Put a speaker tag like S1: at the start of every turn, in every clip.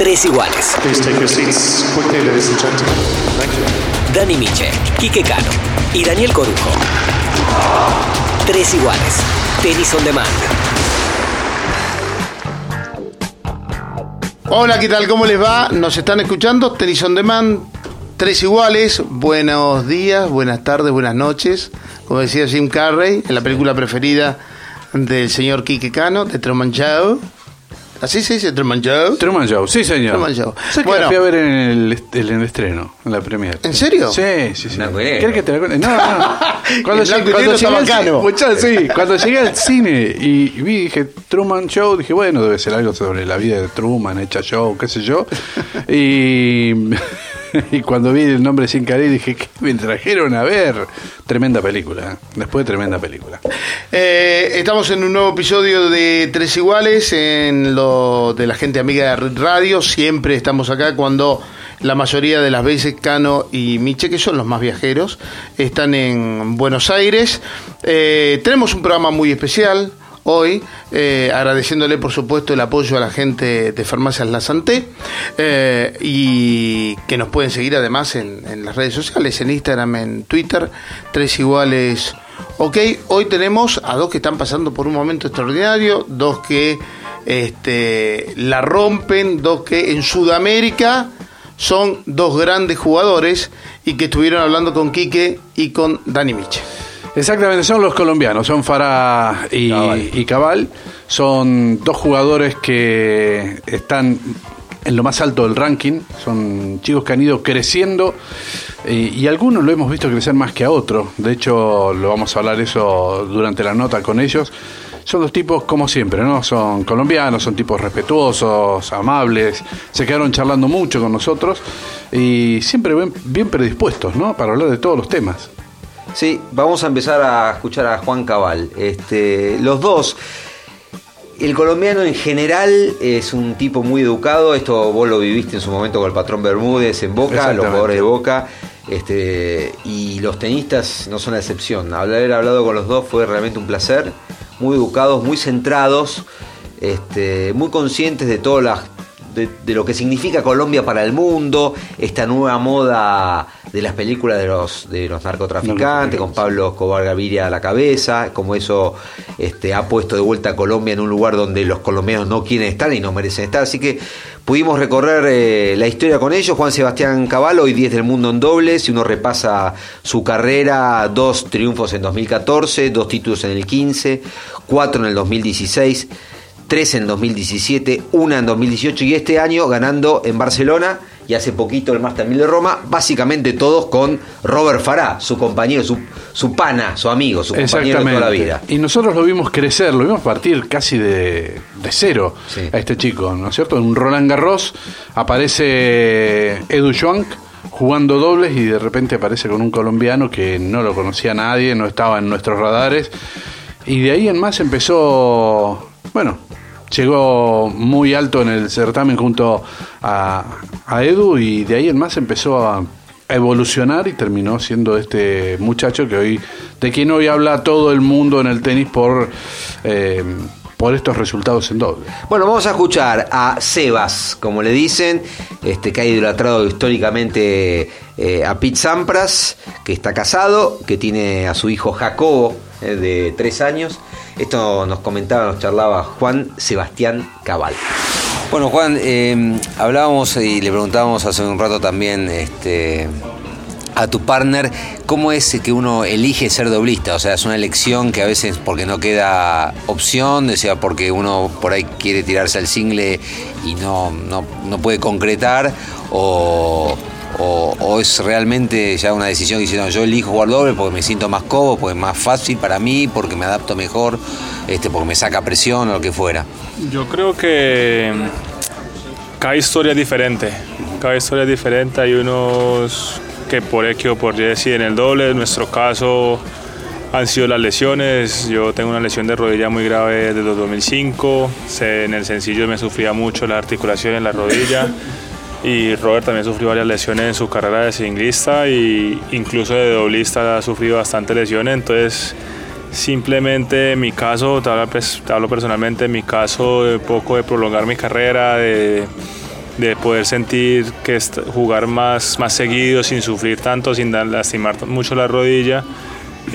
S1: Tres iguales. Dani Miche, Quique Cano y Daniel Corujo. Tres iguales. Tenis on demand.
S2: Hola, ¿qué tal? ¿Cómo les va? ¿Nos están escuchando? Tenis on demand. Tres iguales. Buenos días, buenas tardes, buenas noches. Como decía Jim Carrey, en la película preferida del señor Quique Cano, de Truman Show. ¿Así se dice Truman Show?
S3: Truman Show, sí señor.
S2: Truman Show.
S3: ¿Sabes que
S2: Bueno.
S3: la fui a ver en el, est- en el estreno, en la premier?
S2: ¿En serio?
S3: Sí, sí, sí. ¿Quieres que te la cuente? No, no. Cuando,
S2: y
S3: cuando llegué al cine, sí, cuando llegué al cine y vi, dije, Truman Show, dije, bueno, debe ser algo sobre la vida de Truman, hecha show, qué sé yo. Y, y cuando vi el nombre sin querer dije, ¿qué me trajeron a ver? Tremenda película, ¿eh? después tremenda película.
S2: Eh, estamos en un nuevo episodio de Tres Iguales en lo de la gente amiga de Radio. Siempre estamos acá cuando la mayoría de las veces Cano y Miche, que son los más viajeros, están en Buenos Aires. Eh, tenemos un programa muy especial hoy, eh, agradeciéndole por supuesto el apoyo a la gente de Farmacias La Santé eh, y que nos pueden seguir además en, las redes sociales, en Instagram, en Twitter, Tres Iguales. Ok, hoy tenemos a dos que están pasando por un momento extraordinario, dos que este, la rompen, dos que en Sudamérica son dos grandes jugadores y que estuvieron hablando con Quique y con Dani Miche.
S3: Exactamente, son los colombianos, son Farah y
S4: Cabal.
S3: y Cabal. Son dos jugadores que están en lo más alto del ranking. Son chicos que han ido creciendo y, y algunos lo hemos visto crecer más que a otros. De hecho, lo vamos a hablar eso durante la nota con ellos. Son dos tipos como siempre, ¿no? Son colombianos, son tipos respetuosos, amables. Se quedaron charlando mucho con nosotros y siempre bien, bien predispuestos, ¿no? Para hablar de todos los temas.
S4: Sí, vamos a empezar a escuchar a Juan Cabal. Este, los dos. El colombiano en general es un tipo muy educado. Esto vos lo viviste en su momento con el patrón Bermúdez en Boca, los jugadores de Boca. Este, y los tenistas no son la excepción. Haber hablado con los dos fue realmente un placer. Muy educados, muy centrados, este, muy conscientes de todas las de, de lo que significa Colombia para el mundo, esta nueva moda de las películas de los, de los narcotraficantes, con Pablo Escobar Gaviria a la cabeza, como eso este, ha puesto de vuelta a Colombia en un lugar donde los colombianos no quieren estar y no merecen estar. Así que pudimos recorrer eh, la historia con ellos. Juan Sebastián Caballo, hoy 10 del mundo en dobles, si uno repasa su carrera, dos triunfos en 2014, dos títulos en el 15, cuatro en el 2016 tres en 2017, una en 2018 y este año ganando en Barcelona y hace poquito el Master 1000 de Roma, básicamente todos con Robert Farah, su compañero, su, su pana, su amigo, su compañero de toda la vida.
S3: Y nosotros lo vimos crecer, lo vimos partir casi de, de cero
S4: Sí.
S3: a este chico, ¿no es cierto? En Roland Garros aparece Edu Schwank jugando dobles y de repente aparece con un colombiano que no lo conocía nadie, no estaba en nuestros radares. Y de ahí en más empezó, bueno, llegó muy alto en el certamen junto a, Edu y de ahí en más empezó a, a evolucionar y terminó siendo este muchacho que hoy, de quien hoy habla todo el mundo en el tenis por, eh, por estos resultados en doble.
S4: Bueno, vamos a escuchar a Sebas, como le dicen, este que ha idolatrado históricamente eh, a Pete Sampras, que está casado, que tiene a su hijo Jacobo, eh, de tres años. Esto nos comentaba, nos charlaba Juan Sebastián Cabal. Bueno, Juan, eh, hablábamos y le preguntábamos hace un rato también este, a tu partner cómo es que uno elige ser doblista. O sea, es una elección que a veces porque no queda opción, o sea, porque uno por ahí quiere tirarse al single y no, no, no puede concretar, o, o- es realmente ya una decisión que hicieron, yo elijo jugar doble porque me siento más cómodo, porque es más fácil para mí, porque me adapto mejor, este, porque me saca presión o lo que fuera.
S5: Yo creo que cada historia es diferente. Cada historia es diferente. Hay unos que por X o por Y deciden el doble. En nuestro caso han sido las lesiones. Yo tengo una lesión de rodilla muy grave desde el 2005. Se- En el sencillo me sufría mucho la articulación en la rodilla. Y Robert también sufrió varias lesiones en su carrera de singlista y incluso de doblista ha sufrido bastante lesiones. Entonces, simplemente en mi caso, te hablo, pues, personalmente, en mi caso, de poco de prolongar mi carrera, de, de poder sentir que jugar más, más seguido, sin sufrir tanto, sin lastimar mucho la rodilla.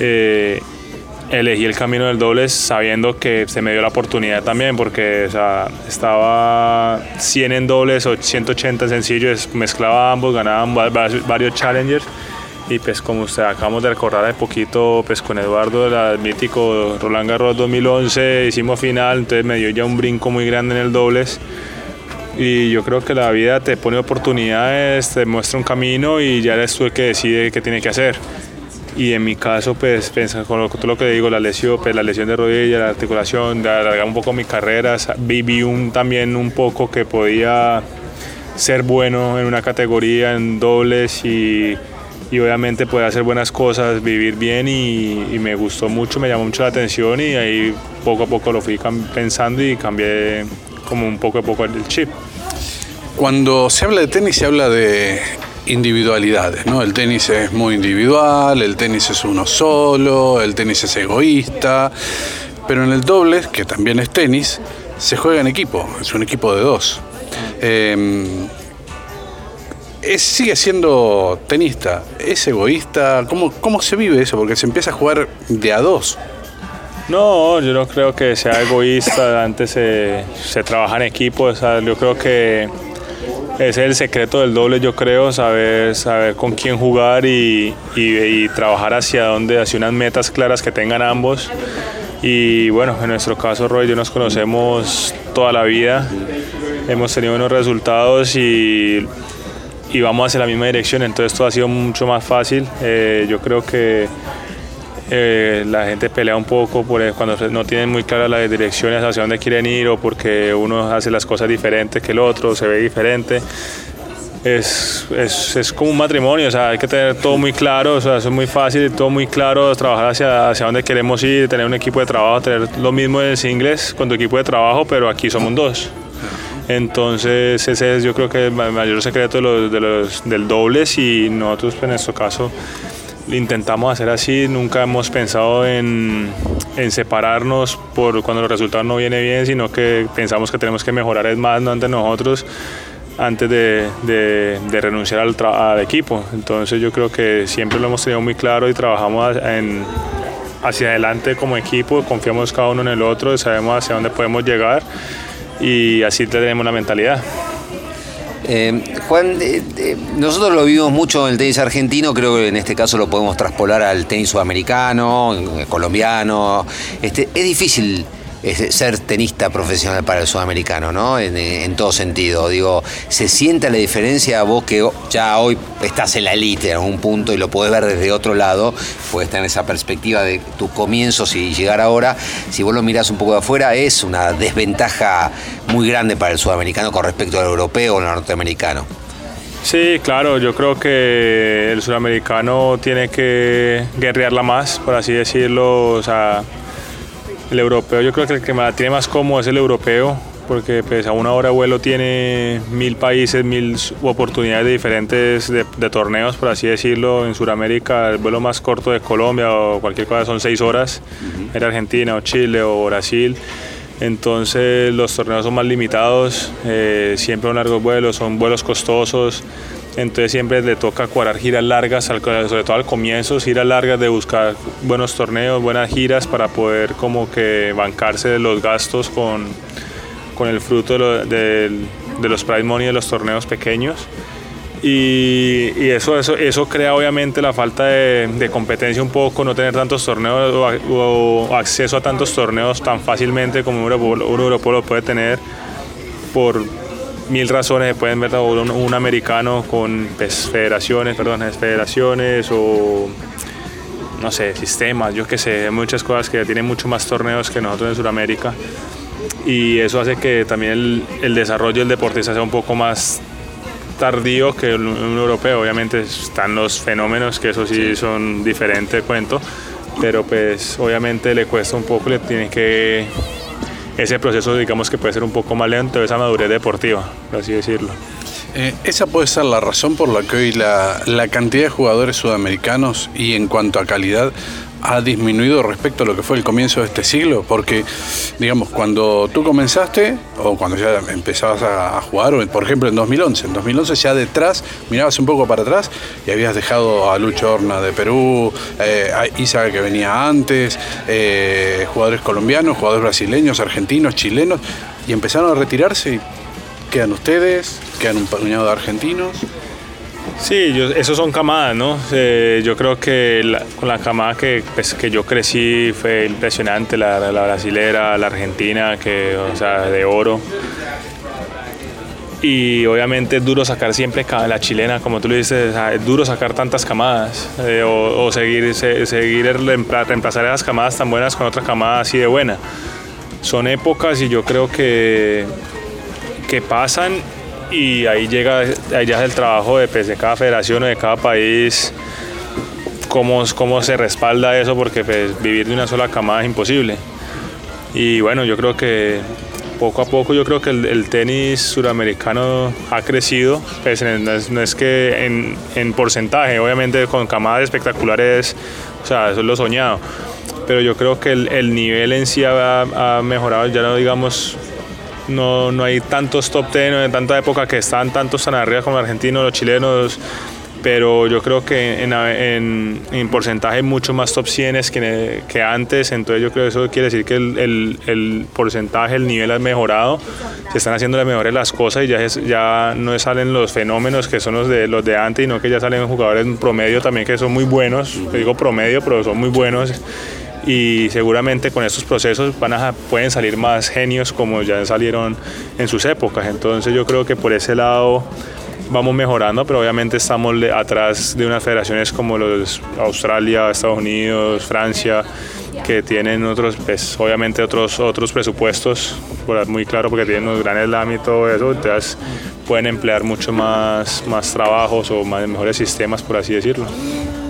S5: Eh, elegí el camino del dobles sabiendo que se me dio la oportunidad también porque estaba 100 en dobles o 180 en sencillo, mezclaba ambos, ganaban varios challengers y pues como usted acabamos de recordar hace poquito pues con Eduardo el mítico Roland Garros 2011 hicimos final entonces me dio ya un brinco muy grande en el dobles y yo creo que la vida te pone oportunidades te muestra un camino y ya eres tú el que decide qué tiene que hacer y en mi caso pues con todo lo que digo la lesión pues la lesión de rodilla la articulación de alargar un poco mi carrera viví un, también un poco que podía ser bueno en una categoría en dobles y y obviamente poder hacer buenas cosas, vivir bien y, me gustó mucho, me llamó mucho la atención y ahí poco a poco lo fui pensando y cambié como un poco a poco el chip.
S3: Cuando se habla de tenis se habla de individualidades, ¿no? El tenis es muy individual, el tenis es uno solo, el tenis es egoísta, pero en el doble, que también es tenis, se juega en equipo, es un equipo de dos. Em, sigue siendo tenista, es egoísta, ¿Cómo, ¿cómo se vive eso? Porque se empieza a jugar de a dos.
S5: No, yo no creo que sea egoísta, antes se, trabaja en equipo, yo creo que es el secreto del doble, yo creo, saber, saber con quién jugar y, trabajar hacia dónde, hacia unas metas claras que tengan ambos. Y bueno, en nuestro caso, Roy, yo nos conocemos toda la vida, hemos tenido buenos resultados y y vamos hacia la misma dirección, entonces esto ha sido mucho más fácil. Eh, yo creo que eh, la gente pelea un poco por cuando no tienen muy claras las direcciones hacia dónde quieren ir o porque uno hace las cosas diferentes que el otro, se ve diferente. Es, es, es, como un matrimonio, o sea, hay que tener todo muy claro, o sea, es muy fácil, todo muy claro, trabajar hacia, hacia dónde queremos ir, tener un equipo de trabajo, tener lo mismo en el inglés con tu equipo de trabajo, pero aquí somos dos. Entonces ese es yo creo que el mayor secreto de los, del dobles y nosotros pues, en nuestro caso intentamos hacer así, nunca hemos pensado en, separarnos por cuando los resultados no vienen bien, sino que pensamos que tenemos que mejorar más ¿no? ante nosotros antes de, renunciar al, al, equipo. Entonces yo creo que siempre lo hemos tenido muy claro y trabajamos hacia adelante como equipo, confiamos cada uno en el otro, sabemos hacia dónde podemos llegar y así tenemos la mentalidad.
S6: Eh, Juan, nosotros lo vimos mucho en el tenis argentino, creo que en este caso lo podemos traspolar al tenis sudamericano, colombiano. Este, es difícil ser tenista profesional para el sudamericano, ¿no? En, todo sentido. Digo, ¿se siente la diferencia vos que ya hoy estás en la elite en algún punto y lo podés ver desde otro lado? Puedes tener esa perspectiva de tus comienzos y llegar ahora. Si vos lo mirás un poco de afuera, es una desventaja muy grande para el sudamericano con respecto al europeo o al norteamericano.
S5: Sí, claro, yo creo que el sudamericano tiene que guerrearla más, por así decirlo. O sea, el europeo, yo creo que el que la tiene más cómodo es el europeo, porque pues, a una hora vuelo tiene mil países, mil oportunidades de diferentes de, torneos, por así decirlo. En Sudamérica el vuelo más corto de Colombia o cualquier cosa son seis horas, en Argentina o Chile o Brasil. Entonces los torneos son más limitados, eh, siempre un largos vuelos, son vuelos costosos entonces siempre le toca cuadrar giras largas, sobre todo al comienzo, giras largas de buscar buenos torneos, buenas giras para poder como que bancarse de los gastos con, con el fruto de, los prize money de los torneos pequeños. Y, eso, eso, eso crea obviamente la falta de, competencia un poco, no tener tantos torneos o, acceso a tantos torneos tan fácilmente como un Europeo lo puede tener por mil razones se pueden ver un, americano con pues, federaciones, perdón, federaciones o no sé, sistemas, yo qué sé, muchas cosas que tienen mucho más torneos que nosotros en Sudamérica y eso hace que también el, desarrollo del deportista sea un poco más tardío que un europeo. Obviamente están los fenómenos que eso sí, son diferentes, cuento, pero pues obviamente le cuesta un poco, le tiene que ese proceso digamos que puede ser un poco más lento, esa madurez deportiva, por así decirlo.
S3: Eh, esa puede ser la razón por la que hoy la, cantidad de jugadores sudamericanos y en cuanto a calidad ha disminuido respecto a lo que fue el comienzo de este siglo? Porque, digamos, cuando tú comenzaste, o cuando ya empezabas a, jugar, por ejemplo en 2011, en 2011 ya detrás, mirabas un poco para atrás y habías dejado a Lucho Horna de Perú, eh, Isa que venía antes, eh, jugadores colombianos, jugadores brasileños, argentinos, chilenos, y empezaron a retirarse y quedan ustedes, quedan un puñado de argentinos.
S5: Sí, yo, esos son camadas, ¿no? Eh, yo creo que con la camada que, pues, que yo crecí fue impresionante, la, la, brasilera, la argentina, que, o sea, de oro. Y obviamente es duro sacar siempre la chilena, como tú le dices, es duro sacar tantas camadas eh, o, seguir, seguir reemplazar esas camadas tan buenas con otra camada así de buena. Son épocas y yo creo que, que pasan y ahí llega ahí ya es el trabajo de, pues, de cada federación o de cada país cómo, cómo se respalda eso porque pues, vivir de una sola camada es imposible. Y bueno yo creo que poco a poco yo creo que el, tenis suramericano ha crecido pues, no, es, que en, en, porcentaje obviamente con camadas espectaculares o sea eso es lo soñado. Pero yo creo que el, el nivel en sí ha, ha mejorado ya no digamos no, no hay tantos top ten, no hay tanta época que están tantos tan arriba como los argentinos, los chilenos, pero yo creo que en, en, en porcentaje mucho más top 100 que, que, antes, entonces yo creo que eso quiere decir que el, el, porcentaje, el nivel ha mejorado, se están haciendo las mejores las cosas y ya, ya no salen los fenómenos que son los de, los de antes, sino que ya salen jugadores en promedio también que son muy buenos, digo promedio, pero son muy buenos y seguramente con estos procesos van a, pueden salir más genios como ya salieron en sus épocas. Entonces yo creo que por ese lado vamos mejorando, pero obviamente estamos atrás de unas federaciones como los Australia, Estados Unidos, Francia, que tienen otros, pues, obviamente otros, otros presupuestos, muy claro porque tienen un gran slam y todo eso, entonces pueden emplear mucho más, más trabajos o más, mejores sistemas, por así decirlo.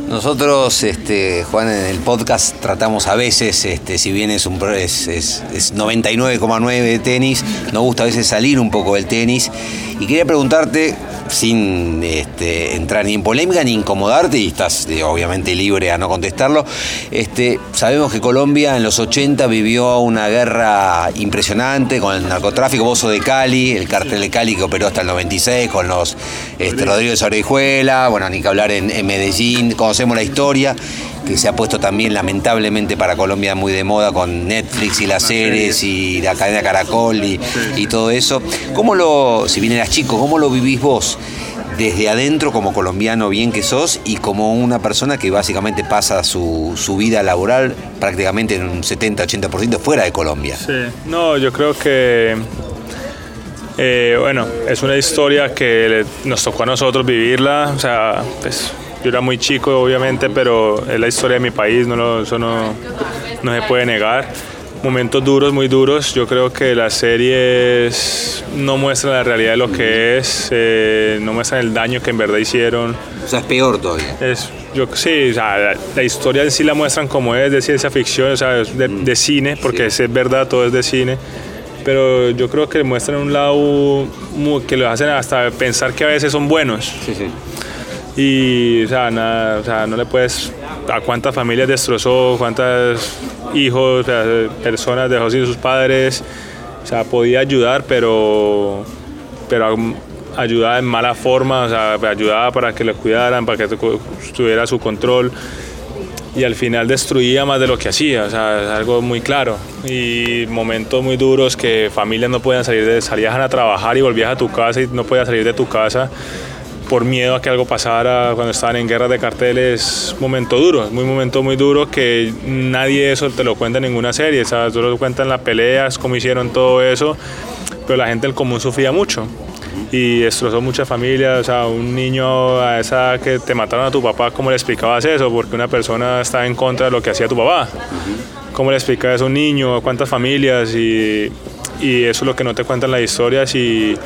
S4: Nosotros, este, Juan, en el podcast tratamos a veces, este, si bien es un es, es, es 99,9 de tenis, nos gusta a veces salir un poco del tenis. Y quería preguntarte, sin este, entrar ni en polémica ni incomodarte, y estás eh, obviamente libre a no contestarlo, este, sabemos que Colombia en los 80 vivió una guerra impresionante con el narcotráfico, Bozo de Cali, el cartel de Cali que operó hasta el 96 con los este, Rodríguez Orejuela, bueno, ni que hablar en, Medellín, conocemos la historia que se ha puesto también lamentablemente para Colombia muy de moda con Netflix y las series y la cadena Caracol y, y todo eso. ¿Cómo lo, si bien eras chico, cómo lo vivís vos? desde adentro como colombiano bien que sos y como una persona que básicamente pasa su, su vida laboral prácticamente en un 70-80% fuera de Colombia.
S5: Sí, no, yo creo que, eh, bueno, es una historia que nos tocó a nosotros vivirla, o sea, pues yo era muy chico obviamente, pero es la historia de mi país, no eso no, no se puede negar momentos duros, muy duros. Yo creo que las series no muestran la realidad de lo que es, eh, no muestran el daño que en verdad hicieron.
S4: O sea, es peor todavía.
S5: Es, yo, sí, o sea, la, historia en sí la muestran como es, de ciencia ficción, o sea, de, mm. de cine, porque es verdad, todo es de cine. Pero yo creo que muestran un lado que lo hacen hasta pensar que a veces son buenos. Sí, sí. Y, o sea, no le puedes. a cuántas familias destrozó, cuántas hijos, personas dejó sin sus padres. O sea, podía ayudar, pero, pero ayudaba en mala forma, o sea, ayudaba para que le cuidaran, para que tuviera su control. Y al final destruía más de lo que hacía, o sea, es algo muy claro. Y momentos muy duros que familias no podían salir de, salían a trabajar y volvías a tu casa y no podías salir de tu casa por miedo a que algo pasara cuando estaban en guerras de carteles, momento duro, muy momento muy duro que nadie eso te lo cuenta en ninguna serie, ¿sabes? Solo lo cuentan las peleas, cómo hicieron todo eso, pero la gente del común sufría mucho y destrozó muchas familias, o sea, un niño a esa que te mataron a tu papá, ¿cómo le explicabas eso? Porque una persona está en contra de lo que hacía tu papá. ¿Cómo le explicabas a un niño, cuántas familias? Y, y eso es lo que no te cuentan las historias y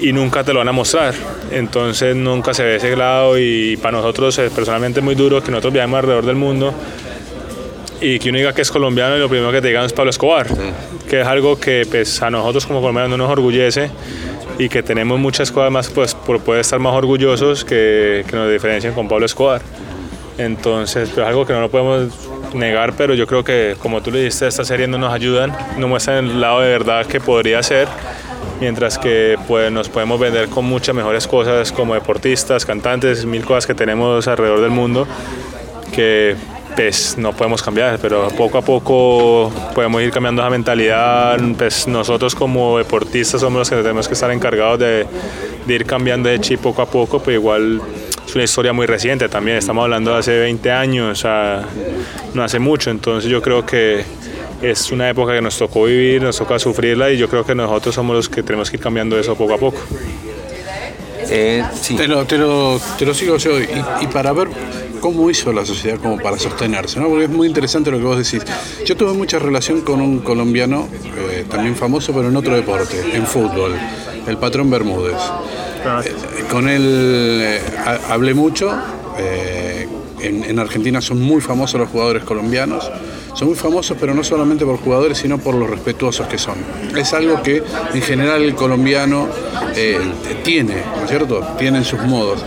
S5: y nunca te lo van a mostrar. Entonces nunca se ve ese lado y para nosotros es personalmente muy duro que nosotros viajemos alrededor del mundo y que uno diga que es colombiano y lo primero que te digan es Pablo Escobar, que es algo que pues, a nosotros como colombianos no nos orgullece y que tenemos muchas cosas más, pues por poder estar más orgullosos que, que nos diferencian con Pablo Escobar. Entonces, pero es algo que no lo podemos negar, pero yo creo que, como tú le dijiste, estas series no nos ayudan, no muestran el lado de verdad que podría ser, mientras que pues, nos podemos vender con muchas mejores cosas como deportistas, cantantes, mil cosas que tenemos alrededor del mundo que pues no podemos cambiar, pero poco a poco podemos ir cambiando esa mentalidad. Pues nosotros como deportistas somos los que tenemos que estar encargados de, de ir cambiando ese chip poco a poco, pero igual es una historia muy reciente también, estamos hablando de hace 20 años, o sea, no hace mucho, entonces yo creo que es una época que nos tocó vivir, nos toca sufrirla y yo creo que nosotros somos los que tenemos que ir cambiando eso poco a poco.
S3: Eh, te, lo, te, lo, te, lo, sigo yo. Y, y, para ver cómo hizo la sociedad como para sostenerse, ¿no? Porque es muy interesante lo que vos decís. Yo tuve mucha relación con un colombiano, eh, también famoso, pero en otro deporte, en fútbol, el patrón Bermúdez. Eh, con él eh, hablé mucho. En, en Argentina son muy famosos los jugadores colombianos son muy famosos, pero no solamente por jugadores, sino por los respetuosos que son. Es algo que en general el colombiano eh, tiene, ¿no es cierto? Tiene sus modos.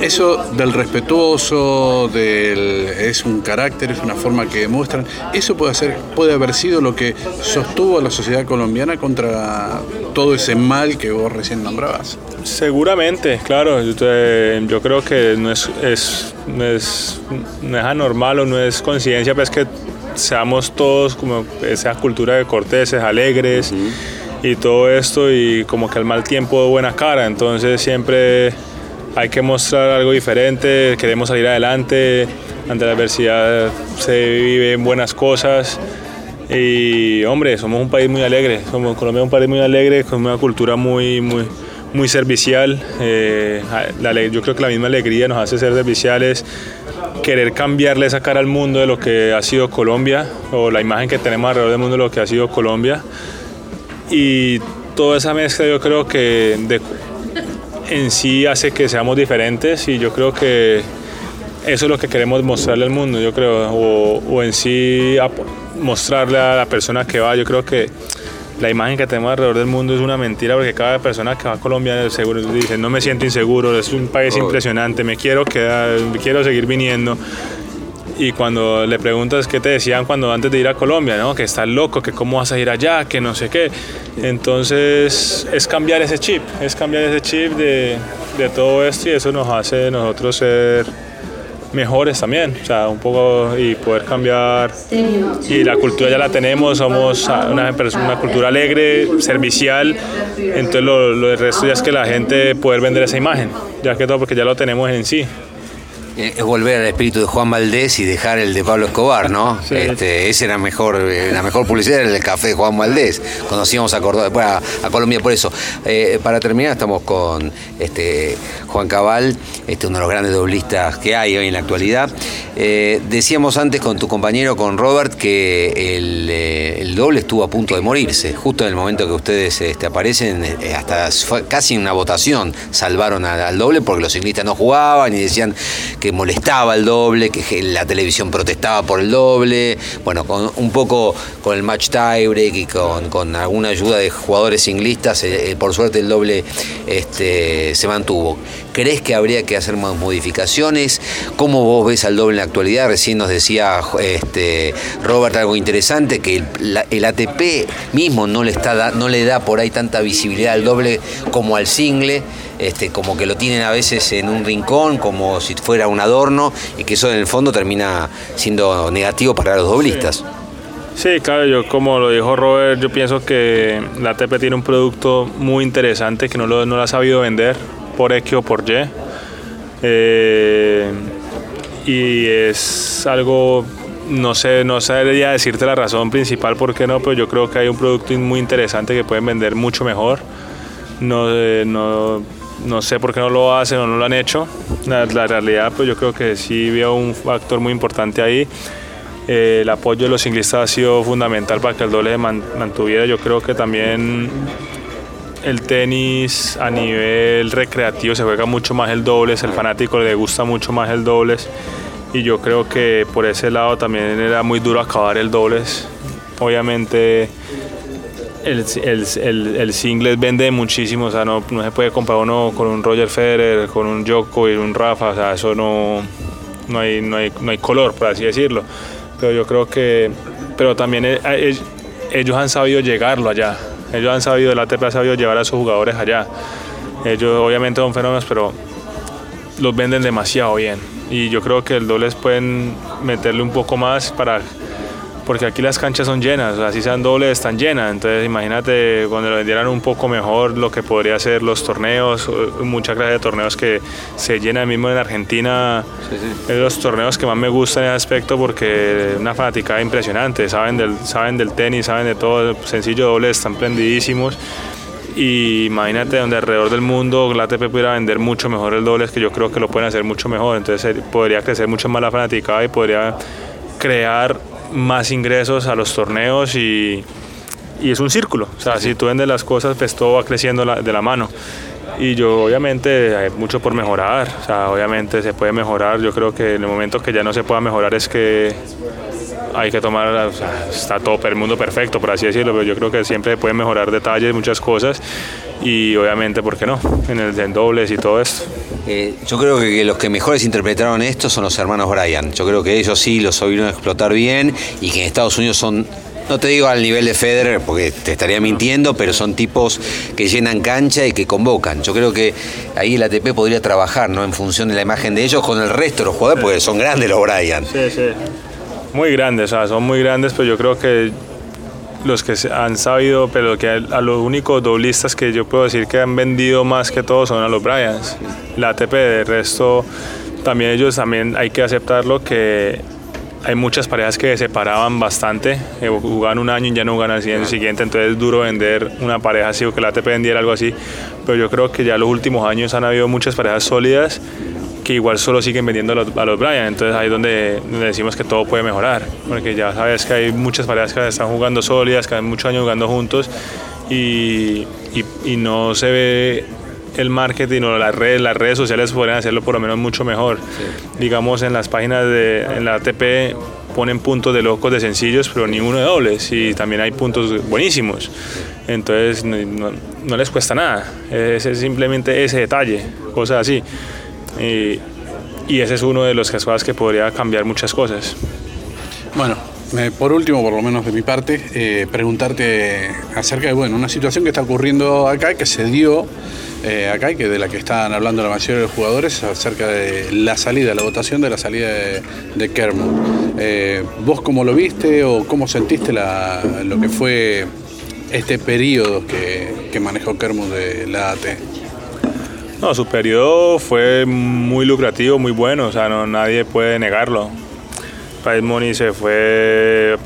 S3: Eso del respetuoso, del, es un carácter, es una forma que demuestran. Eso puede, ser, puede haber sido lo que sostuvo a la sociedad colombiana contra todo ese mal que vos recién nombrabas.
S5: Seguramente, claro. Yo, creo que no es, es, no es, no es anormal o no es coincidencia, pues que seamos todos como esa cultura de corteses, alegres y todo esto y como que al mal tiempo buena cara, entonces siempre hay que mostrar algo diferente, queremos salir adelante, ante la adversidad se viven buenas cosas. Y hombre, somos un país muy alegre, somos Colombia un país muy alegre, con una cultura muy, muy, muy servicial, eh, la, yo creo que la misma alegría nos hace ser serviciales, querer cambiarle esa cara al mundo de lo que ha sido Colombia o la imagen que tenemos alrededor del mundo de lo que ha sido Colombia. Y toda esa mezcla yo creo que en sí hace que seamos diferentes y yo creo que eso es lo que queremos mostrarle al mundo, yo creo, o, o en sí mostrarle a la persona que va, yo creo que la imagen que tenemos alrededor del mundo es una mentira porque cada persona que va a Colombia seguro dice no me siento inseguro, es un país impresionante, me quiero quedar, quiero seguir viniendo. Y cuando le preguntas qué te decían cuando antes de ir a Colombia, ¿no? Que estás loco, que cómo vas a ir allá, que no sé qué. Entonces es cambiar ese chip, es cambiar ese chip de, de todo esto y eso nos hace nosotros ser mejores también, o sea, un poco y poder cambiar. Y la cultura ya la tenemos, somos una, una cultura alegre, servicial, entonces lo, lo del resto ya es que la gente poder vender esa imagen, ya que todo porque ya lo tenemos en sí.
S4: Eh, es volver al espíritu de Juan Valdés y dejar el de Pablo Escobar, ¿no? Este, ese era mejor, eh, la mejor publicidad era el café de Juan Valdés. Conocíamos a, Córdoba, a, Colombia por eso. Eh, para terminar, estamos con este, Juan Cabal, este, uno de los grandes doblistas que hay hoy en la actualidad. decíamos antes con tu compañero, con Robert, que el, doble estuvo a punto de morirse. Justo en el momento que ustedes este, aparecen, hasta casi en una votación salvaron al, al doble porque los ciclistas no jugaban y decían que molestaba el doble, que la televisión protestaba por el doble, bueno, con, un poco con el match tiebreak y con, alguna ayuda de jugadores inglistas, eh, eh, por suerte el doble este, se mantuvo. ¿Crees que habría que hacer más modificaciones? ¿Cómo vos ves al doble en la actualidad? Recién nos decía este, Robert algo interesante, que el, ATP mismo no le, está, no le da por ahí tanta visibilidad al doble como al single. Este, como que lo tienen a veces en un rincón, como si fuera un adorno, y que eso en el fondo termina siendo negativo para los doblistas.
S5: Sí. claro, yo como lo dijo Robert, yo pienso que la ATP tiene un producto muy interesante que no lo, no lo ha sabido vender por X o por Y. Eh, y es algo, no sé, no sabría decirte la razón principal por qué no, pero yo creo que hay un producto muy interesante que pueden vender mucho mejor. No, eh, no no sé por qué no lo hacen o no lo han hecho. La, realidad, pues yo creo que sí veo un factor muy importante ahí. Eh, el apoyo de los ciclistas ha sido fundamental para que el doble se mantuviera. Yo creo que también el tenis a nivel recreativo se juega mucho más el dobles, el fanático le gusta mucho más el dobles y yo creo que por ese lado también era muy duro acabar el dobles. Obviamente el, el, el, singles vende muchísimo, o sea, no, no, se puede comprar uno con un Roger Federer, con un y un Rafa, o sea, eso no, no, hay, no, hay, no hay color, por así decirlo. pero yo creo que, pero también eh, eh, ellos han sabido llegarlo allá, ellos han sabido, el ATP ha sabido llevar a sus jugadores allá. Ellos obviamente son fenómenos, pero los venden demasiado bien. Y yo creo que el dobles pueden meterle un poco más para porque aquí las canchas son llenas, así sean dobles, están llenas. Entonces, imagínate cuando lo vendieran un poco mejor lo que podría ser los torneos, muchas clases de torneos que se llenan mismo en Argentina. Es de los torneos que más me gustan en ese aspecto porque una fanática impresionante, saben del, saben del tenis, saben de todo, sencillo doble, están prendidísimos. Y imagínate donde alrededor del mundo la ATP pudiera vender mucho mejor el doble, que yo creo que lo pueden hacer mucho mejor. Entonces podría crecer mucho más la fanática y podría crear más ingresos a los torneos y, y es un círculo. O sea, si tú vendes las cosas, pues todo va creciendo de la mano. Y yo obviamente hay mucho por mejorar, o sea, obviamente se puede mejorar, yo creo que en el momento que ya no se pueda mejorar es que hay que tomar, o sea, está todo el mundo perfecto, por así decirlo, pero yo creo que siempre puede mejorar detalles, muchas cosas y obviamente, ¿por qué no? En el en dobles y todo esto.
S4: Eh, yo creo que los que mejores interpretaron esto son los hermanos Bryan. Yo creo que ellos sí lo supieron explotar bien y que en Estados Unidos son no te digo al nivel de Federer, porque te estaría mintiendo, pero son tipos que llenan cancha y que convocan. Yo creo que ahí el ATP podría trabajar, ¿no? En función de la imagen de ellos con el resto de los jugadores, porque son grandes los Bryan.
S5: Sí, sí. Muy grandes, o sea, son muy grandes, pero yo creo que los que han sabido, pero que a, los únicos doblistas que yo puedo decir que han vendido más que todos son a los Bryans. La ATP, de resto, también ellos también hay que aceptarlo que hay muchas parejas que se separaban bastante, eh, jugaban un año y ya no jugaban al siguiente, entonces es duro vender una pareja así o que la ATP vendiera algo así, pero yo creo que ya los últimos años han habido muchas parejas sólidas que igual solo siguen vendiendo a los, a los Brian. Entonces ahí es donde, decimos que todo puede mejorar, porque ya sabes que hay muchas parejas que están jugando sólidas, que han muchos años jugando juntos y, y, no se ve el marketing o las redes, las redes sociales podrían hacerlo por lo menos mucho mejor. Digamos en las páginas de en la ATP ponen puntos de locos de sencillos, pero ni uno de dobles y también hay puntos buenísimos. Entonces no, no les cuesta nada, es simplemente ese detalle, cosas así. Y, ese es uno de los cosas que podría cambiar muchas cosas.
S3: Bueno, por último, por lo menos de mi parte, eh, preguntarte acerca de bueno, una situación que está ocurriendo acá, que se dio eh, acá y que de la que están hablando la mayoría de los jugadores, acerca de la salida, la votación de la salida de, de. Eh, ¿Vos cómo lo viste o cómo sentiste lo que fue este periodo que, que manejó Kermit de la AT?
S5: No, su periodo fue muy lucrativo, muy bueno, o sea, no, nadie puede negarlo. Price Money se fue,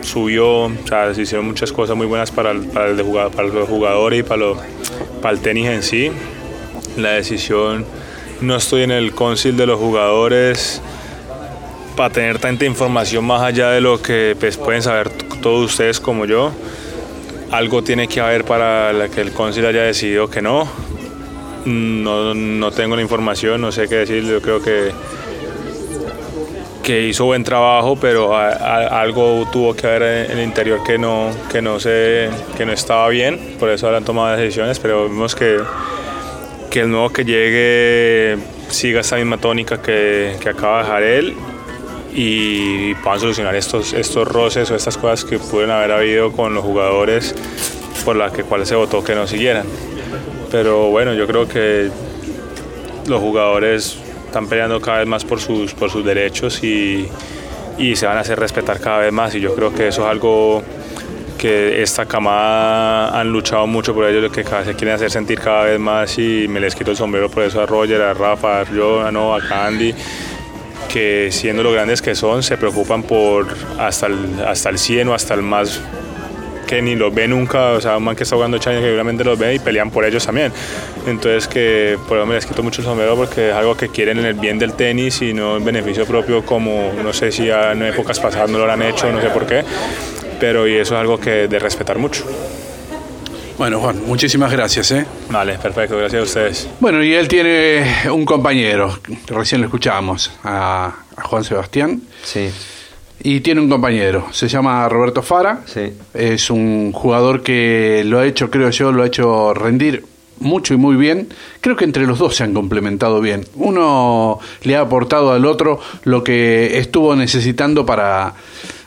S5: subió, o sea, se hicieron muchas cosas muy buenas para, el, para, el para los jugadores y para, para el tenis en sí. La decisión, no estoy en el concil de los jugadores para tener tanta información más allá de lo que pues, pueden saber todos ustedes como yo. Algo tiene que haber para que el concil haya decidido que no no, no tengo la información, no sé qué decir. Yo creo que, que hizo buen trabajo, pero algo tuvo que haber en el interior que no, que, no que no estaba bien. Por eso han tomado decisiones, pero vemos que, que el nuevo que llegue siga esa misma tónica que, que acaba de dejar él y puedan solucionar estos, estos roces o estas cosas que pudieron haber habido con los jugadores por las que cual se votó que no siguieran. Pero bueno, yo creo que los jugadores están peleando cada vez más por sus, por sus derechos y, y se van a hacer respetar cada vez más. Y yo creo que eso es algo que esta camada han luchado mucho por ello, que se quieren hacer sentir cada vez más y me les quito el sombrero por eso a Roger, a Rafa, a yo, a, a Candy, que siendo lo grandes que son, se preocupan por hasta el, hasta el 100 o hasta el más que ni los ve nunca, o sea, un man que está jugando ocho años que seguramente los ve y pelean por ellos también. Entonces que por eso me les quito mucho el sombrero porque es algo que quieren en el bien del tenis y no en beneficio propio como no sé si en épocas pasadas no lo han hecho, no sé por qué, pero y eso es algo que de respetar mucho.
S3: Bueno, Juan, muchísimas gracias. ¿eh?
S5: Vale, perfecto, gracias a ustedes.
S3: Bueno, y él tiene un compañero, recién lo escuchábamos, a, a Juan Sebastián.
S6: Sí.
S3: Y tiene un compañero, se llama Roberto Fara.
S6: Sí.
S3: Es un jugador que lo ha hecho, creo yo, lo ha hecho rendir mucho y muy bien. Creo que entre los dos se han complementado bien. Uno le ha aportado al otro lo que estuvo necesitando para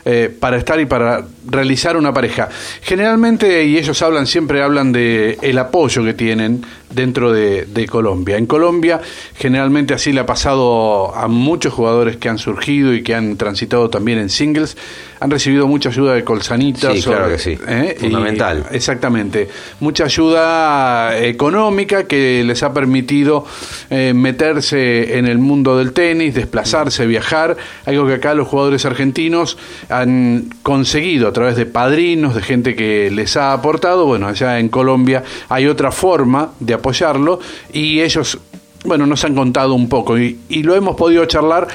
S3: eh, para estar y para realizar una pareja. Generalmente, y ellos hablan, siempre hablan de el apoyo que tienen dentro de, Colombia. En Colombia, generalmente así le ha pasado a muchos jugadores que han surgido y que han transitado también en singles, han recibido mucha ayuda de Colsanita.
S6: Sí, claro que sí.
S3: ¿eh?
S6: Fundamental.
S3: exactamente. Mucha ayuda económica que les ha permitido eh, meterse en el mundo del tenis, desplazarse, viajar, algo que acá los jugadores argentinos han conseguido través de padrinos, de gente que les ha aportado. Bueno, allá en Colombia hay otra forma de apoyarlo y ellos, bueno, nos han contado un poco y, lo hemos podido charlar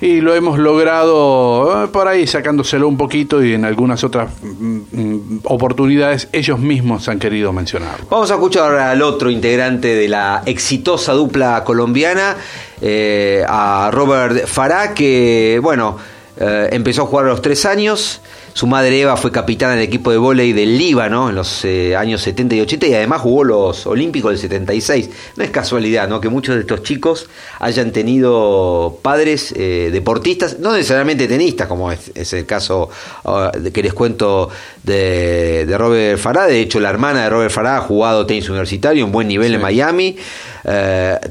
S3: y lo hemos logrado eh, por ahí sacándoselo un poquito y en algunas otras mm, mm, oportunidades ellos mismos han querido mencionar.
S6: Vamos a escuchar al otro integrante de la exitosa dupla colombiana, eh, a Robert Farah, que bueno, eh, empezó a jugar a los tres años. Su madre Eva fue capitana del equipo de vóley del Líbano en los eh, años 70 y 80 y además jugó los Olímpicos del 76. No es casualidad ¿no? que muchos de estos chicos hayan tenido padres eh, deportistas, no necesariamente tenistas, como es, el caso ah, que les cuento de, Robert Farah. De hecho, la hermana de Robert Farah ha jugado tenis universitario, un buen nivel en Miami.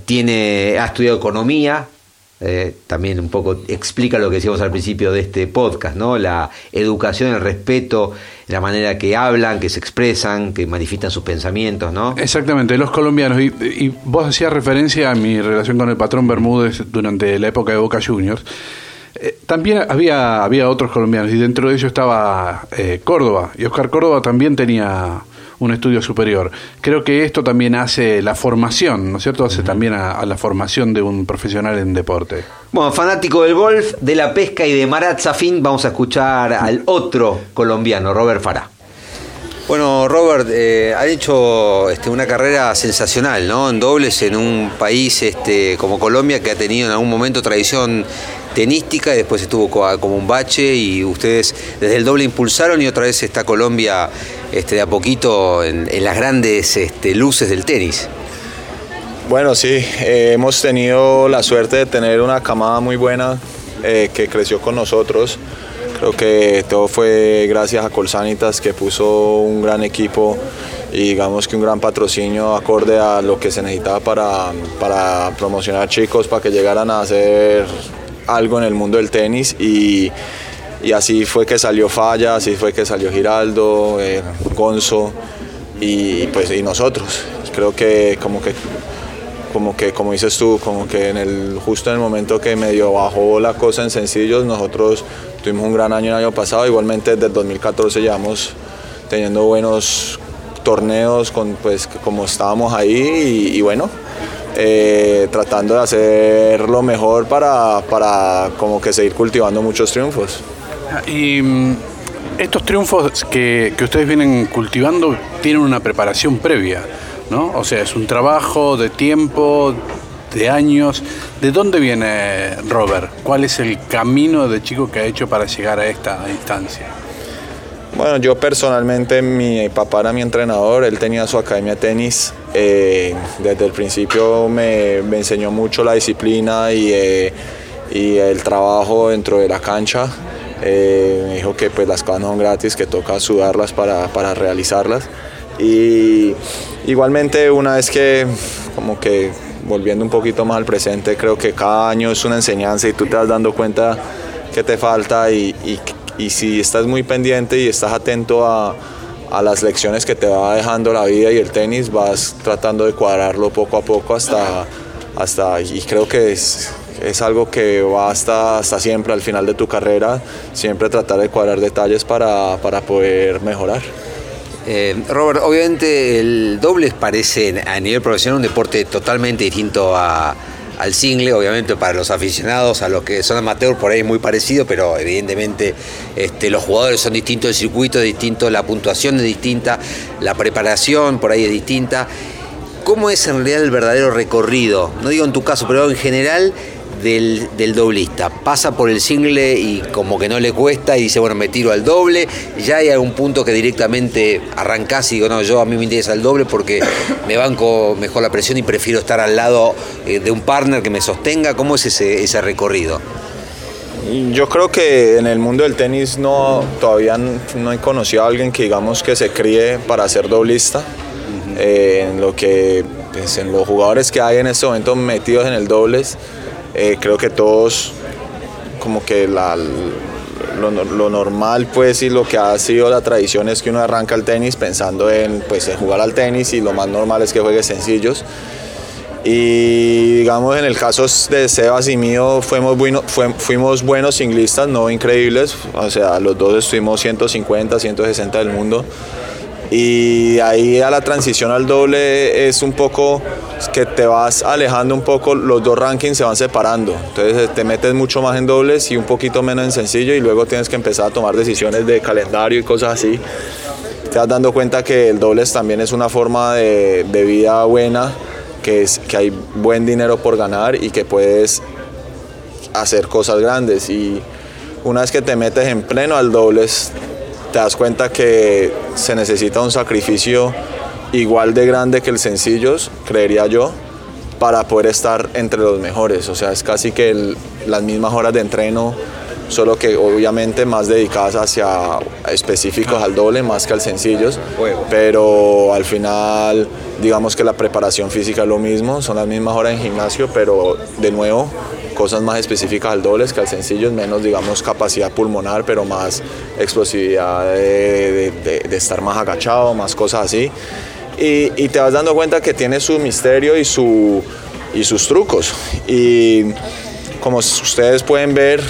S6: tiene, ha estudiado economía, eh, también un poco explica lo que decíamos al principio de este podcast, ¿no? La educación, el respeto, la manera que hablan, que se expresan, que manifiestan sus pensamientos, ¿no?
S3: Exactamente, los colombianos. Y, vos hacías referencia a mi relación con el patrón Bermúdez durante la época de Boca Juniors. Eh, también había, había otros colombianos y dentro de ellos estaba eh, Córdoba. Y Oscar Córdoba también tenía un estudio superior. Creo que esto también hace la formación, ¿no es cierto? Hace también a, la formación de un profesional en deporte.
S6: Bueno, fanático del golf, de la pesca y de Marat Safin, vamos a escuchar al otro colombiano, Robert Farah.
S4: Bueno, Robert, eh, ha hecho este, una carrera sensacional, ¿no? En dobles en un país este, como Colombia que ha tenido en algún momento tradición tenística y después estuvo como un bache y ustedes desde el doble impulsaron y otra vez está Colombia este, de a poquito en, las grandes luces del tenis.
S7: Bueno, sí, eh, hemos tenido la suerte de tener una camada muy buena eh, que creció con nosotros. Creo que todo fue gracias a Colsanitas que puso un gran equipo y digamos que un gran patrocinio acorde a lo que se necesitaba para, para promocionar chicos, para que llegaran a hacer algo en el mundo del tenis y, así fue que salió Falla, así fue que salió Giraldo, eh, Gonzo y, pues, y nosotros. Creo que como que como que como dices tú, como que en el justo en el momento que medio bajó la cosa en sencillos, nosotros tuvimos un gran año el año pasado, igualmente desde el 2014 llevamos teniendo buenos torneos con pues como estábamos ahí y bueno, eh, tratando de hacer lo mejor para, para como que seguir cultivando muchos triunfos.
S3: Y mm, estos triunfos que, que ustedes vienen cultivando tienen una preparación previa, ¿no? O sea, es un trabajo de tiempo, de años. ¿De dónde viene Robert? ¿Cuál es el camino de chico que ha hecho para llegar a esta instancia?
S7: Bueno, yo personalmente, mi papá era mi entrenador, él tenía su academia de tenis. Eh, desde el principio me, enseñó mucho la disciplina y, eh, y, el trabajo dentro de la cancha. Eh, me dijo que pues, las cosas no son gratis, que toca sudarlas para realizarlas. Y igualmente una vez que como que volviendo un poquito más al presente, creo que cada año es una enseñanza y tú te vas dando cuenta que te falta y, si estás muy pendiente y estás atento a, las lecciones que te va dejando la vida y el tenis, vas tratando de cuadrarlo poco a poco hasta, hasta y creo que es, es algo que va hasta, hasta siempre al final de tu carrera, siempre tratar de cuadrar detalles para, poder mejorar.
S4: Eh, Robert, obviamente el doble parece a nivel profesional un deporte totalmente distinto al single, obviamente para los aficionados, a los que son amateurs por ahí es muy parecido, pero evidentemente este, los jugadores son distintos, el circuito es distinto, la puntuación es distinta, la preparación por ahí es distinta. ¿Cómo es en realidad el verdadero recorrido? No digo en tu caso, pero en general del, del doblista? ¿Pasa por el single y como que no le cuesta y dice, bueno, me tiro al doble? ¿Ya hay algún punto que directamente arrancás y digo, no, yo a mí me interesa el doble porque me banco mejor la presión y prefiero estar al lado eh, de un partner que me sostenga? ¿Cómo es ese, ese recorrido?
S7: Yo creo que en el mundo del tenis no todavía no he conocido a alguien que digamos que se críe para ser doblista. Eh, en lo que pues, en los jugadores que hay en este momento metidos en el dobles, eh, creo que todos como que la, lo, lo, normal pues y lo que ha sido la tradición es que uno arranca el tenis pensando en pues en jugar al tenis y lo más normal es que juegue sencillos y digamos en el caso de Sebas y mío fuimos, bueno, fuimos buenos singlistas, no increíbles, o sea, los dos estuvimos 150, 160 del mundo. Y ahí a la transición al doble es un poco que te vas alejando un poco, los dos rankings se van separando. Entonces te metes mucho más en dobles y un poquito menos en sencillo y luego tienes que empezar a tomar decisiones de calendario y cosas así. Te vas dando cuenta que el dobles también es una forma de, de vida buena que, es, que hay buen dinero por ganar y que puedes hacer cosas grandes. Y una vez que te metes en pleno al dobles, te das cuenta que se necesita un sacrificio igual de grande que el sencillos, creería yo, para poder estar entre los mejores. O sea, es casi que las mismas horas de entreno solo que obviamente más dedicadas hacia específicos al doble más que al sencillos, pero al final digamos que la preparación física es lo mismo, son las mismas horas en gimnasio, pero de nuevo cosas más específicas al doble que al sencillo, menos digamos capacidad pulmonar, pero más explosividad de, estar más agachado, más cosas así. Y, y, te vas dando cuenta que tiene su misterio y, su, y sus trucos. Y como ustedes pueden ver,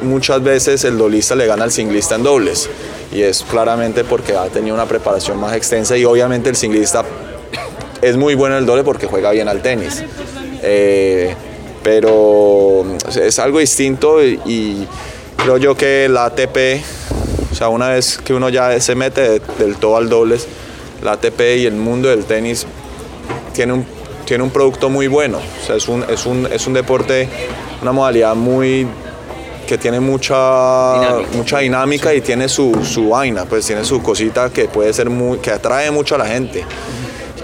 S7: muchas veces el dolista le gana al singlista en dobles y es claramente porque ha tenido una preparación más extensa y obviamente el singlista es muy bueno en el doble porque juega bien al tenis. Eh, pero es algo distinto y, creo yo que la ATP, o sea, una vez que uno ya se mete del todo al dobles, la ATP y el mundo del tenis tiene un, tiene un producto muy bueno. O sea, es un, es un, es un deporte, una modalidad muy que tiene mucha dinámica, mucha dinámica y tiene su, su, vaina, pues tiene su cosita que puede ser muy, que atrae mucho a la gente.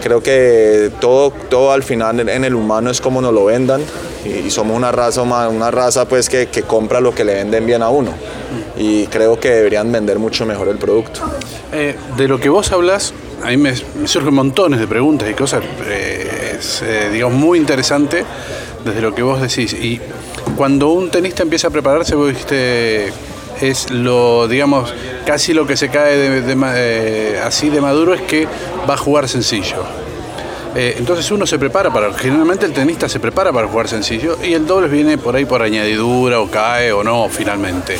S7: Creo que todo, todo al final en el humano es como nos lo vendan y, somos una raza, una raza pues que, que, compra lo que le venden bien a uno y creo que deberían vender mucho mejor el producto.
S3: Eh, de lo que vos hablas, a mí me, surgen montones de preguntas y cosas, eh, es, eh, digamos, muy interesante desde lo que vos decís. Y cuando un tenista empieza a prepararse, vos dijiste, es lo, digamos, casi lo que se cae de, eh, así de maduro es que va a jugar sencillo. Eh, entonces uno se prepara para, generalmente el tenista se prepara para jugar sencillo y el doble viene por ahí por añadidura o cae o no finalmente.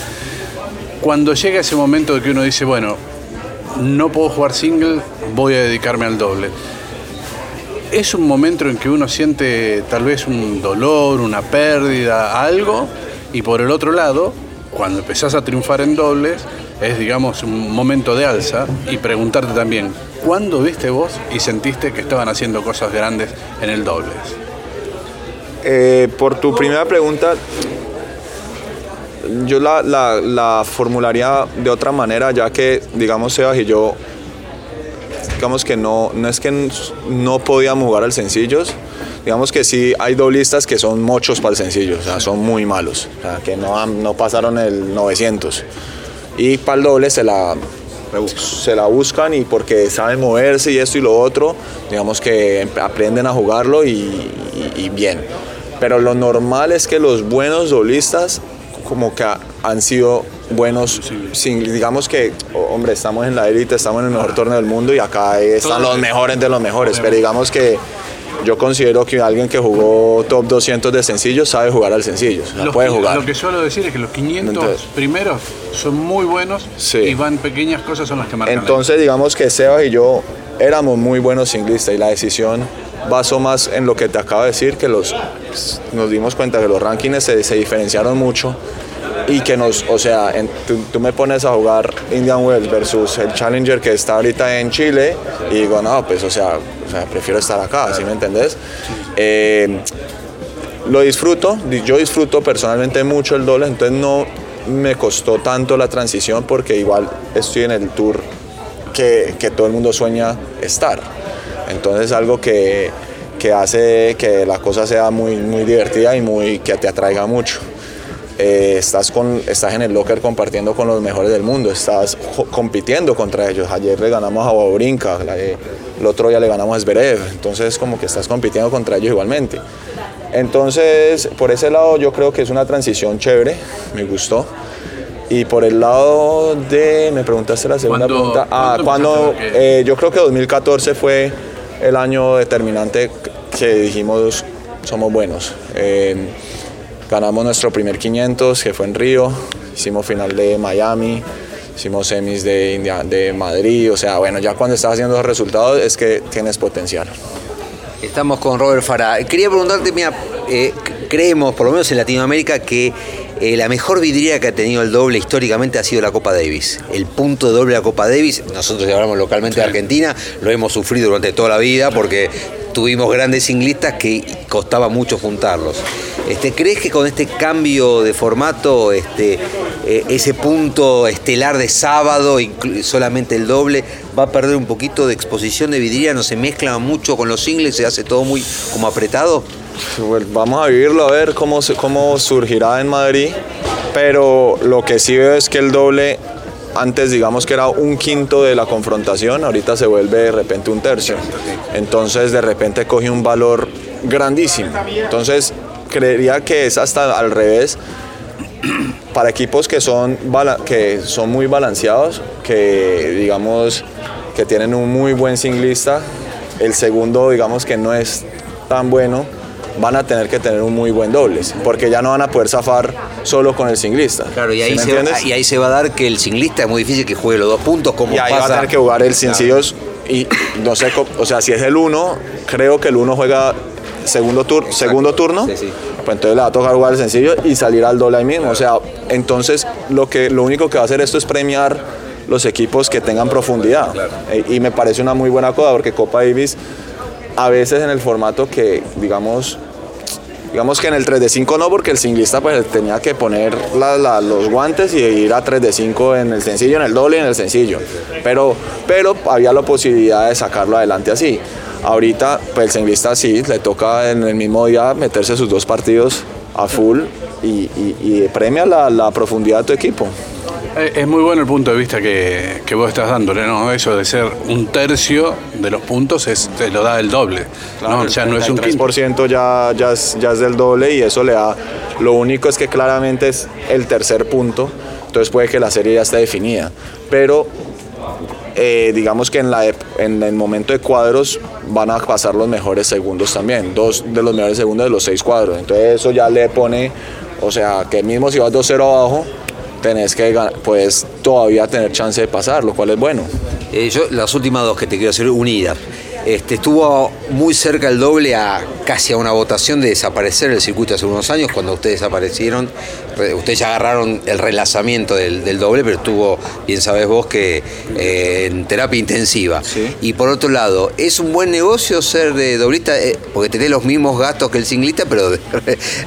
S3: Cuando llega ese momento de que uno dice, bueno, no puedo jugar single, voy a dedicarme al doble es un momento en que uno siente tal vez un dolor, una pérdida, algo, y por el otro lado, cuando empezás a triunfar en dobles, es digamos un momento de alza y preguntarte también, ¿cuándo viste vos y sentiste que estaban haciendo cosas grandes en el dobles?
S7: Eh, por tu primera pregunta, yo la, la, formularía de otra manera, ya que, digamos, Sebas y yo digamos que no, no es que no podíamos jugar al sencillos, digamos que sí hay doblistas que son muchos para el sencillo, son muy malos, que no, no pasaron el 900. Y para el doble se la, se la buscan y porque saben moverse y esto y lo otro, digamos que aprenden a jugarlo y, bien. Pero lo normal es que los buenos doblistas como que han sido buenos, sin, digamos que, hombre, estamos en la élite, estamos en el mejor torneo del mundo y acá están los mejores de los mejores, pero digamos que yo considero que alguien que jugó top 200 de sencillos sabe jugar al sencillo, puede jugar.
S3: Lo que suelo decir es que los 500 primeros son muy buenos y van pequeñas cosas son las que marcan.
S7: Entonces, digamos que Sebas y yo éramos muy buenos singlistas y la decisión basó más en lo que te acabo de decir, que los, nos dimos cuenta que los rankings se, se diferenciaron mucho y que nos, o sea, tú, me pones a jugar Indian Wells versus el Challenger que está ahorita en Chile y digo, no, pues, o sea, prefiero estar acá, ¿sí me entendés? Eh, lo disfruto, di- yo disfruto personalmente mucho el doble, entonces no me costó tanto la transición porque igual estoy en el tour que, que todo el mundo sueña estar. Entonces algo que, que hace que la cosa sea muy, muy divertida y muy, que te atraiga mucho. Eh, estás, con, estás en el locker compartiendo con los mejores del mundo, estás compitiendo contra ellos. Ayer le ganamos a Bobrinka, eh, el otro día le ganamos a Zverev, entonces como que estás compitiendo contra ellos igualmente. Entonces, por ese lado yo creo que es una transición chévere, me gustó. Y por el lado de, me preguntaste la segunda
S3: ¿Cuándo-
S7: pregunta, ah, cuando, eh, yo creo que 2014 fue el año determinante que dijimos somos buenos. Eh, ganamos nuestro primer 500 que fue en Río, hicimos final de Miami, hicimos semis de, India- de Madrid, o sea, bueno, ya cuando estás haciendo los resultados es que tienes potencial.
S4: Estamos con Robert Farah. Quería preguntarte, mira, eh, creemos, por lo menos en Latinoamérica, que eh, la mejor vidriera que ha tenido el doble históricamente ha sido la Copa Davis. El punto de doble de la Copa Davis, nosotros que hablamos localmente de Argentina, lo hemos sufrido durante toda la vida porque tuvimos grandes singlistas que costaba mucho juntarlos. Este, ¿Crees que con este cambio de formato, este, eh, ese punto estelar de sábado, solamente el doble, va a perder un poquito de exposición de vidriera? ¿No se mezcla mucho con los singles? ¿Se hace todo muy como apretado?
S7: Vamos a vivirlo a ver cómo, cómo surgirá en Madrid, pero lo que sí veo es que el doble, antes digamos que era un quinto de la confrontación, ahorita se vuelve de repente un tercio. Entonces de repente coge un valor grandísimo. Entonces creería que es hasta al revés para equipos que son, que son muy balanceados, que digamos que tienen un muy buen singlista, el segundo digamos que no es tan bueno, van a tener que tener un muy buen dobles, porque ya no van a poder zafar solo con el singlista.
S4: Claro, y
S7: ¿Sí
S4: ahí, se va,
S7: entiendes?
S4: y ahí se va a dar que el singlista es muy difícil que juegue los dos puntos, como
S7: Y ahí va a tener que jugar el sencillos y no sé, o sea, si es el 1, creo que el 1 juega segundo, tur segundo turno,
S4: Sí, sí.
S7: pues entonces le va a tocar jugar el sencillo y salir al doble ahí mismo. O sea, entonces lo, que, lo único que va a hacer esto es premiar los equipos que tengan profundidad. Eh, Y me parece una muy buena cosa porque Copa Davis a veces en el formato que, digamos, Digamos que en el 3 de 5 no, porque el singlista pues tenía que poner los guantes y ir a 3 de 5 en el sencillo, en el doble y en el sencillo. Pero, pero había la posibilidad de sacarlo adelante así. Ahorita pues el singlista sí, le toca en el mismo día meterse sus dos partidos a full y, premia la profundidad de tu equipo.
S3: Eh, Es muy bueno el punto de vista que, que vos estás dándole, ¿no? Eso de ser un tercio de los puntos es, te lo da el doble. ¿no? Ya no es un quinto.
S7: 3% ya, ya, es, ya es del doble y eso le da. Lo único es que claramente es el tercer punto, entonces puede que la serie ya esté definida. Pero eh, digamos que en, la, en el momento de cuadros van a pasar los mejores segundos también, dos de los mejores segundos de los seis cuadros. Entonces eso ya le pone, o sea, que mismo si vas 2-0 abajo, tenés que pues todavía tener chance de pasar, lo cual es bueno.
S4: Eh, yo, las últimas dos que te quiero hacer unidas. Este, estuvo muy cerca el doble a casi a una votación de desaparecer el circuito hace unos años, cuando ustedes desaparecieron. Ustedes ya agarraron el relanzamiento del, del doble, pero estuvo, bien sabes vos, que eh, en terapia intensiva.
S7: Sí.
S4: Y por otro lado, ¿es un buen negocio ser de doblista? Eh, porque tenés los mismos gastos que el singlista, pero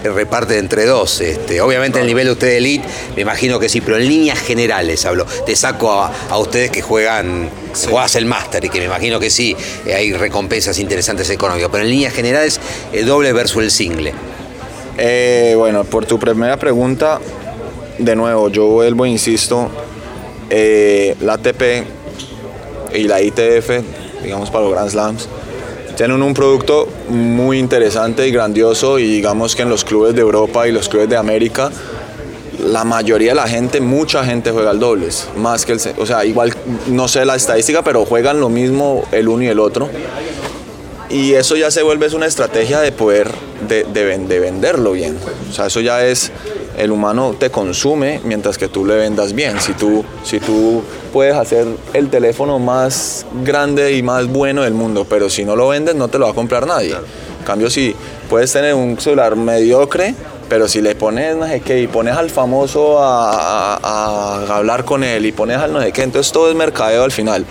S4: reparte entre dos. Este, obviamente el nivel de usted de elite, me imagino que sí, pero en líneas generales hablo. Te saco a, a ustedes que juegan, jugás el máster y que me imagino que sí, eh, hay recompensas interesantes económicas, pero en líneas generales, el doble versus el single.
S7: Eh, bueno, por tu primera pregunta, de nuevo, yo vuelvo e insisto, eh, la ATP y la ITF, digamos para los Grand Slams, tienen un producto muy interesante y grandioso y digamos que en los clubes de Europa y los clubes de América, la mayoría de la gente, mucha gente juega al dobles, más que el, o sea, igual no sé la estadística, pero juegan lo mismo el uno y el otro. Y eso ya se vuelve una estrategia de poder, de, de ven- de venderlo bien. O sea, eso ya es, el humano te consume mientras que tú le vendas bien. Si tú, si tú puedes hacer el teléfono más grande y más bueno del mundo, pero si no lo vendes no te lo va a comprar nadie. En cambio, si puedes tener un celular mediocre, pero si le pones no sé qué y pones al famoso a, hablar con él y pones al no sé qué, entonces todo es mercadeo al final.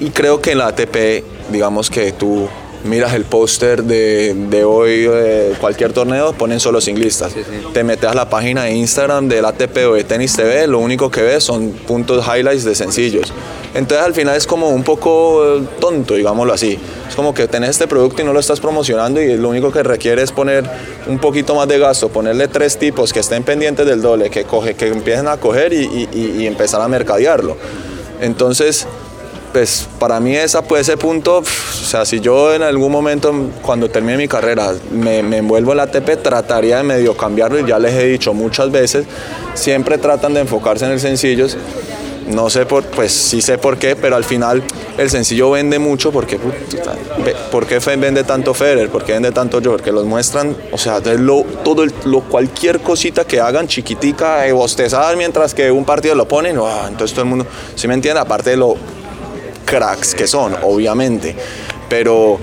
S7: Y creo que la ATP, digamos que tú miras el póster de, de hoy, de cualquier torneo, ponen solo singlistas. Te metes a la página de Instagram del ATP o de Tenis TV, lo único que ves son puntos highlights de sencillos. Entonces al final es como un poco eh, tonto, digámoslo así. Es como que tenés este producto y no lo estás promocionando y lo único que requiere es poner un poquito más de gasto, ponerle tres tipos que estén pendientes del doble, que, coge, que empiecen a coger y, y- y empezar a mercadearlo. Entonces, pues para mí esa, pues, ese punto, pf, o sea, si yo en algún momento cuando termine mi carrera me, envuelvo en la ATP, trataría de medio cambiarlo y ya les he dicho muchas veces, siempre tratan de enfocarse en el sencillos. No sé por, pues sí sé por qué, pero al final el sencillo vende mucho porque, ¿por qué vende tanto Federer? ¿Por qué vende tanto yo? Porque los muestran, o sea, lo, todo lo, cualquier cosita que hagan chiquitica, eh, bostezar mientras que un partido lo ponen, ah, entonces todo el mundo, ¿sí me entiende? Aparte de lo cracks que son, obviamente. Pero,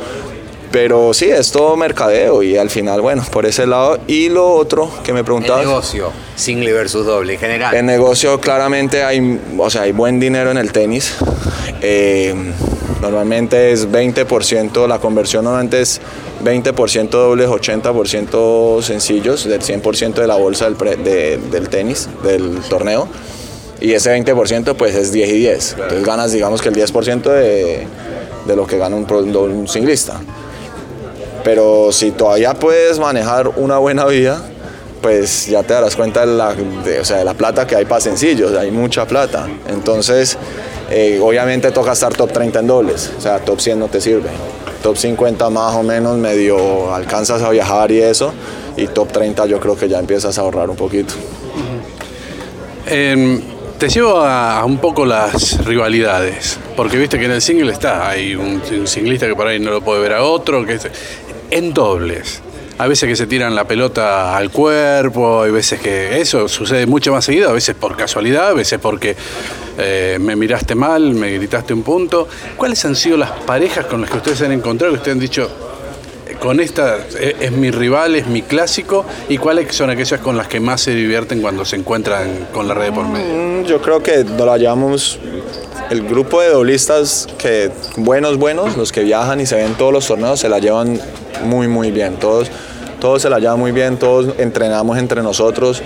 S7: pero sí, es todo mercadeo y al final, bueno, por ese lado. Y lo otro que me
S4: El
S7: preguntabas.
S4: negocio, single versus doble, en general.
S7: En negocio claramente hay, o sea, hay buen dinero en el tenis. Eh, normalmente es 20%, la conversión normalmente es 20% dobles, 80% sencillos, del 100% de la bolsa del, pre- de- del tenis, del torneo. Y ese 20% pues es 10 y 10. Entonces ganas digamos que el 10% de, de lo que gana un, un singlista. Pero si todavía puedes manejar una buena vida, pues ya te darás cuenta de la, de, o sea, de la plata que hay para sencillos, hay mucha plata. Entonces, eh, obviamente toca estar top 30 en dobles, o sea, top 100 no te sirve. Top 50 más o menos medio alcanzas a viajar y eso, y top 30 yo creo que ya empiezas a ahorrar un poquito.
S3: Em, te llevo a, a un poco las rivalidades, porque viste que en el single está, hay un, un singlista que por ahí no lo puede ver a otro, que es- en dobles. A veces que se tiran la pelota al cuerpo, hay veces que eso sucede mucho más seguido, a veces por casualidad, a veces porque eh, me miraste mal, me gritaste un punto. ¿Cuáles han sido las parejas con las que ustedes se han encontrado que ustedes han dicho, con esta eh, es mi rival, es mi clásico, y cuáles son aquellas con las que más se divierten cuando se encuentran con la red por medio?
S7: Mm, Yo creo que nos la llevamos el grupo de doblistas que buenos, buenos, los que viajan y se ven todos los torneos, se la llevan muy, muy bien. Todos, todos se la llevan muy bien, todos entrenamos entre nosotros,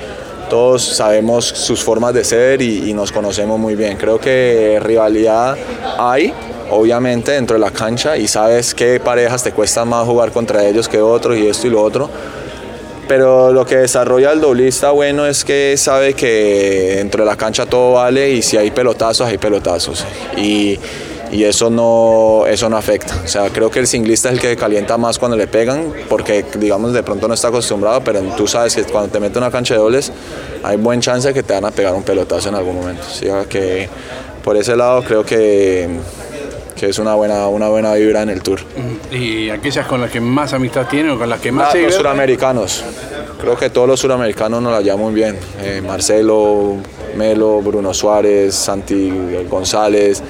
S7: todos sabemos sus formas de ser y nos conocemos muy bien. Creo que rivalidad hay, obviamente, dentro de la cancha y sabes qué parejas te cuesta más jugar contra ellos que otros y esto y lo otro. Pero lo que desarrolla el doblista bueno es que sabe que dentro de la cancha todo vale y si hay pelotazos, hay pelotazos. Y, y eso, no, eso no afecta. O sea, creo que el singlista es el que calienta más cuando le pegan, porque digamos de pronto no está acostumbrado, pero tú sabes que cuando te mete una cancha de dobles hay buen chance de que te van a pegar un pelotazo en algún momento. O sea, que por ese lado creo que, que es una buena, una buena vibra en el tour.
S3: ¿Y aquellas con las que más amistad tienen o con las que más
S7: Ah, los suramericanos. Creo que todos los suramericanos nos la llevan muy bien. Eh, Marcelo, Melo, Bruno Suárez, Santi González,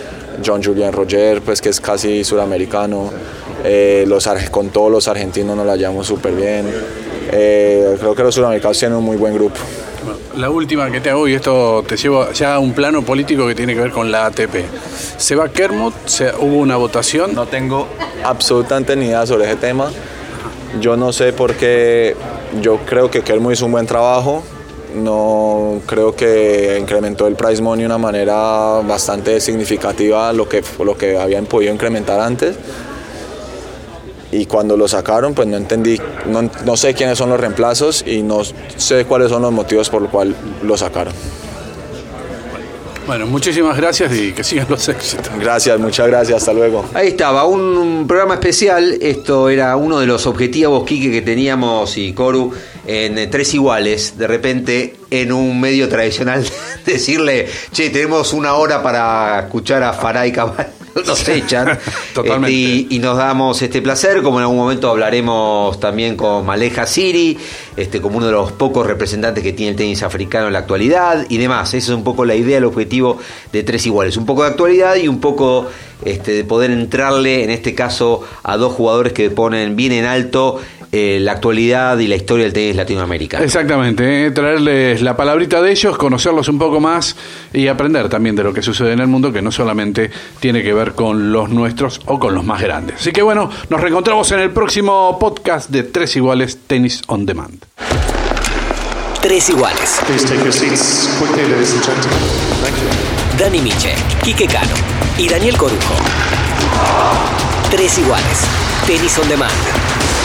S7: John Julian Roger, pues que es casi suramericano. Eh, los, con todos los argentinos nos la llevamos súper bien. Eh, creo que los suramericanos tienen un muy buen grupo.
S3: La última que te hago, y esto te llevo ya a un plano político que tiene que ver con la ATP. Se va Kermut, se, hubo una votación.
S7: No tengo absolutamente ni idea sobre ese tema. Yo no sé por qué. Yo creo que Kelmo hizo un buen trabajo. No creo que incrementó el price money de una manera bastante significativa lo que, lo que habían podido incrementar antes. Y cuando lo sacaron, pues no entendí, no, no sé quiénes son los reemplazos y no sé cuáles son los motivos por los cuales lo sacaron.
S3: Bueno, muchísimas gracias y que sigan los éxitos.
S7: Gracias, muchas gracias, hasta luego.
S6: Ahí estaba, un, un programa especial. Esto era uno de los objetivos, Quique, que teníamos y Coru en eh, Tres Iguales. De repente, en un medio tradicional, decirle, che, tenemos una hora para escuchar a Faray Cabal. Nos echan.
S3: Totalmente.
S6: Este, y, y nos damos este placer, como en algún momento hablaremos también con Maleja Siri, este, como uno de los pocos representantes que tiene el tenis africano en la actualidad y demás. Esa es un poco la idea, el objetivo de Tres Iguales. Un poco de actualidad y un poco este, de poder entrarle, en este caso, a dos jugadores que ponen bien en alto eh, la actualidad y la historia del tenis latinoamericano.
S3: Exactamente, eh, traerles la palabrita de ellos, conocerlos un poco más y aprender también de lo que sucede en el mundo, que no solamente tiene que ver con los nuestros o con los más grandes. Así que bueno, nos reencontramos en el próximo podcast de Tres Iguales Tenis on Demand.
S1: Tres iguales. Dani Miche, Quique Cano y Daniel Corujo. Tres iguales. Tenis on demand.